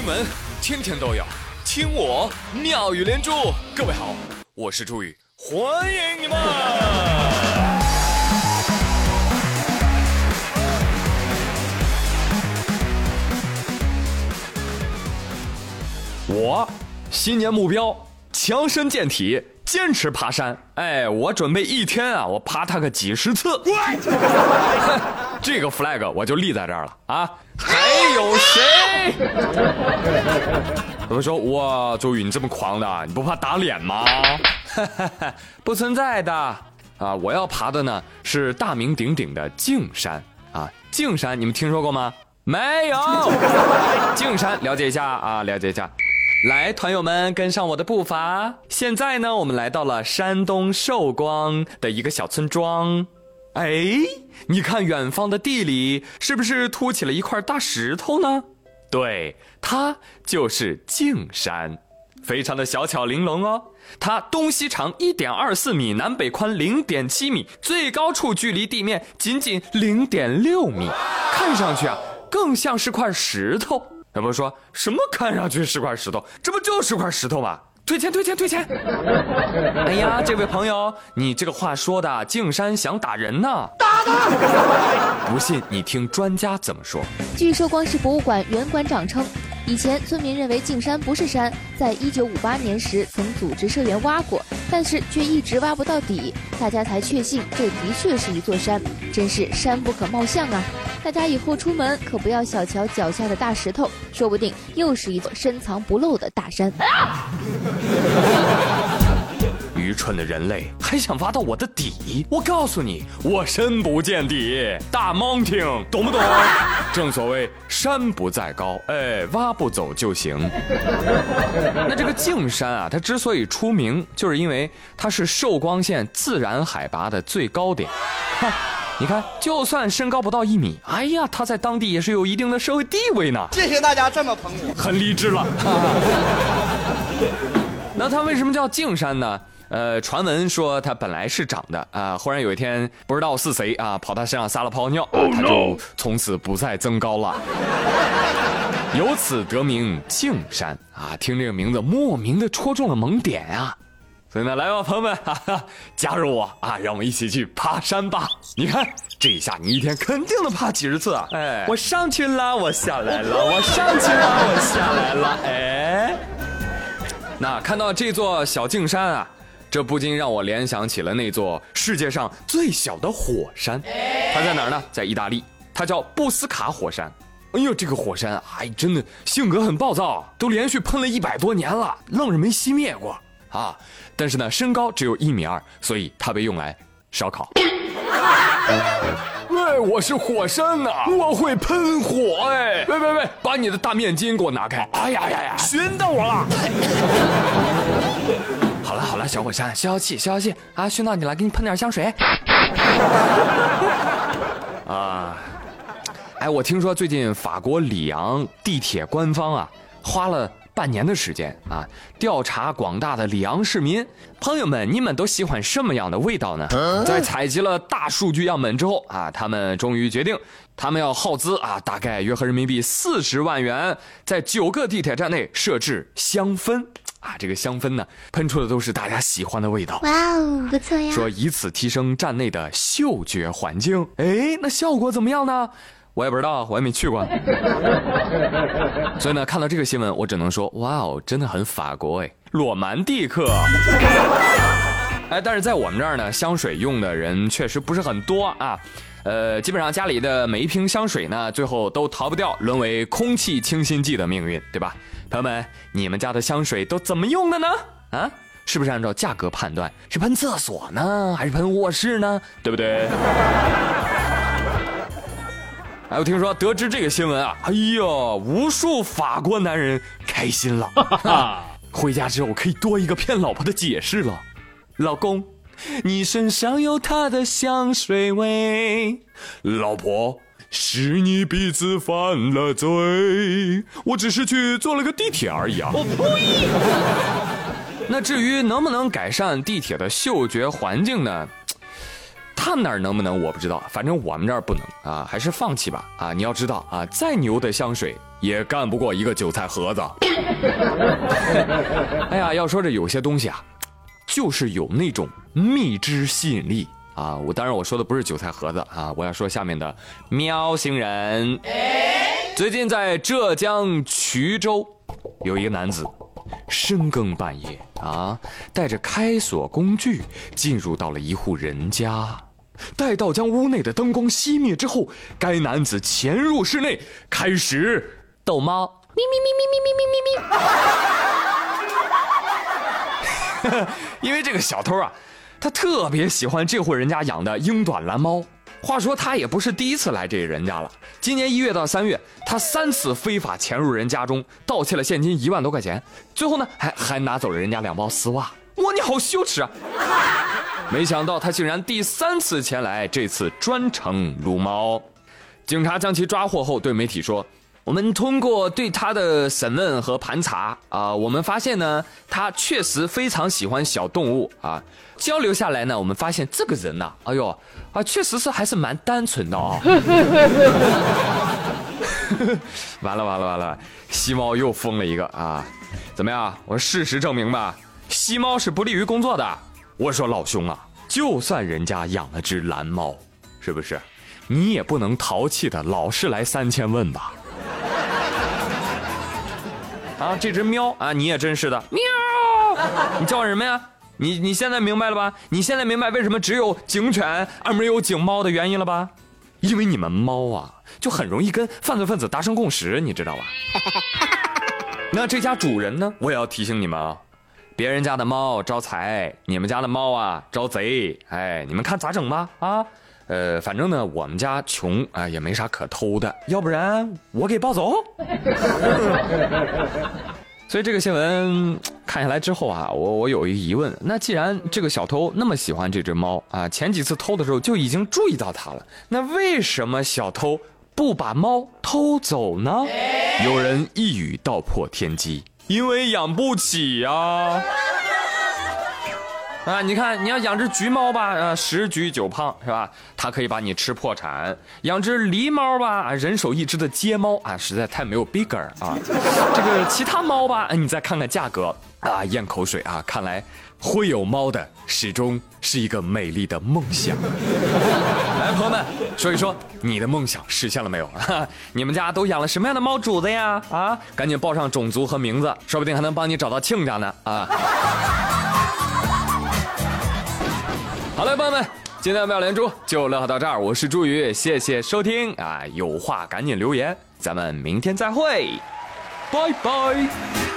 新闻天天都有，听我妙语连珠。各位好，我是朱宇，欢迎你们。我新年目标强身健体，坚持爬山。哎，我准备一天啊，我爬它个几十次。这个 flag 我就立在这儿了啊！还有谁？他们说哇，周宇你这么狂的，你不怕打脸吗？不存在的啊！我要爬的呢是大名鼎鼎的径山啊！径山你们听说过吗？没有。径山了解一下啊，了解一下。来，团友们跟上我的步伐。现在呢，我们来到了山东寿光的一个小村庄。哎，你看远方的地里是不是凸起了一块大石头呢？对，它就是径山，非常的小巧玲珑哦。它东西长一点二四米，南北宽零点七米，最高处距离地面仅仅零点六米，看上去啊，更像是块石头。小朋友说什么？看上去是块石头，这不就是块石头吗？退钱，退钱，退钱！哎呀，这位朋友，你这个话说的，敬山想打人呢？打他！不信你听专家怎么说。据寿光市博物馆原馆长称，以前村民认为径山不是山，在一九五八年时曾组织社员挖过，但是却一直挖不到底，大家才确信这的确是一座山，真是山不可貌相啊！大家以后出门可不要小瞧脚下的大石头，说不定又是一座深藏不露的大山。愚蠢的人类还想挖到我的底？我告诉你，我深不见底，大 mountain，懂不懂？正所谓山不在高，哎，挖不走就行。那这个径山啊，它之所以出名，就是因为它是寿光县自然海拔的最高点。哈。你看，就算身高不到一米，哎呀，他在当地也是有一定的社会地位呢。谢谢大家这么捧我，很励志了。那它为什么叫径山呢？呃，传闻说他本来是长的啊，忽然有一天不知道是谁啊，跑他身上撒了泡尿，他就从此不再增高了，由此得名径山啊。听这个名字，莫名的戳中了萌点啊。所以呢，来吧，朋友们，哈哈，加入我啊！让我们一起去爬山吧。你看，这一下你一天肯定能爬几十次啊！哎，我上去啦，我下来了，我上去啦，我下来了。哎，那看到这座小径山啊，这不禁让我联想起了那座世界上最小的火山。它在哪儿呢？在意大利，它叫布斯卡火山。哎呦，这个火山哎，真的性格很暴躁，都连续喷了一百多年了，愣是没熄灭过。啊，但是呢，身高只有一米二，所以它被用来烧烤。喂，我是火山呐，我会喷火哎！喂喂喂，把你的大面巾给我拿开！哎呀呀呀，熏到我了！好了好了，小火山，消消气，消消气啊！熏到你了，给你喷点香水。啊，哎，我听说最近法国里昂地铁官方啊，花了。半年的时间啊，调查广大的里昂市民朋友们，你们都喜欢什么样的味道呢？在采集了大数据样本之后啊，他们终于决定，他们要耗资啊，大概约合人民币四十万元，在九个地铁站内设置香氛啊，这个香氛呢，喷出的都是大家喜欢的味道。哇哦，不错呀！说以此提升站内的嗅觉环境。哎，那效果怎么样呢？我也不知道，我也没去过，所以呢，看到这个新闻，我只能说，哇哦，真的很法国哎，罗曼蒂克。哎，但是在我们这儿呢，香水用的人确实不是很多啊，呃，基本上家里的每一瓶香水呢，最后都逃不掉沦为空气清新剂的命运，对吧？朋友们，你们家的香水都怎么用的呢？啊，是不是按照价格判断？是喷厕所呢，还是喷卧室呢？对不对？哎，我听说得知这个新闻啊，哎呦，无数法国男人开心了，回家之后可以多一个骗老婆的解释了。老公，你身上有她的香水味。老婆，是你鼻子犯了罪，我只是去坐了个地铁而已啊。我呸！那至于能不能改善地铁的嗅觉环境呢？他们那儿能不能我不知道，反正我们这儿不能啊，还是放弃吧啊！你要知道啊，再牛的香水也干不过一个韭菜盒子。哎呀，要说这有些东西啊，就是有那种蜜汁吸引力啊。我当然我说的不是韭菜盒子啊，我要说下面的喵星人。最近在浙江衢州，有一个男子，深更半夜啊，带着开锁工具进入到了一户人家。待到将屋内的灯光熄灭之后，该男子潜入室内，开始逗猫，咪咪咪咪咪咪咪咪咪。因为这个小偷啊，他特别喜欢这户人家养的英短蓝猫。话说他也不是第一次来这人家了。今年一月到三月，他三次非法潜入人家中，盗窃了现金一万多块钱，最后呢，还还拿走了人家两包丝袜。哇，你好羞耻啊！没想到他竟然第三次前来，这次专程撸猫。警察将其抓获后，对媒体说：“我们通过对他的审问和盘查啊，我们发现呢，他确实非常喜欢小动物啊。交流下来呢，我们发现这个人呐，哎呦啊，确实是还是蛮单纯的 啊。完了完了完了，吸猫又疯了一个啊！怎么样？我事实证明吧，吸猫是不利于工作的。”我说老兄啊，就算人家养了只蓝猫，是不是？你也不能淘气的老是来三千问吧？啊，这只喵啊，你也真是的，喵！你叫什么呀？你你现在明白了吧？你现在明白为什么只有警犬而没有警猫的原因了吧？因为你们猫啊，就很容易跟犯罪分子达成共识，你知道吧？那这家主人呢？我也要提醒你们啊。别人家的猫招财，你们家的猫啊招贼。哎，你们看咋整吧？啊，呃，反正呢，我们家穷啊，也没啥可偷的，要不然我给抱走。所以这个新闻看下来之后啊，我我有一个疑问：那既然这个小偷那么喜欢这只猫啊，前几次偷的时候就已经注意到它了，那为什么小偷不把猫偷走呢？有人一语道破天机。因为养不起呀！啊，啊你看，你要养只橘猫吧，呃，十橘九胖是吧？它可以把你吃破产。养只狸猫吧，啊人手一只的街猫啊，实在太没有逼格啊。这个其他猫吧，你再看看价格啊，咽口水啊，看来会有猫的始终是一个美丽的梦想。来，朋友们，说一说你的梦想实现了没有？你们家都养了什么样的猫主子呀？啊，赶紧报上种族和名字，说不定还能帮你找到亲家呢！啊。好了，朋友们，今天的妙连珠就聊到这儿，我是朱宇，谢谢收听啊！有话赶紧留言，咱们明天再会，拜拜。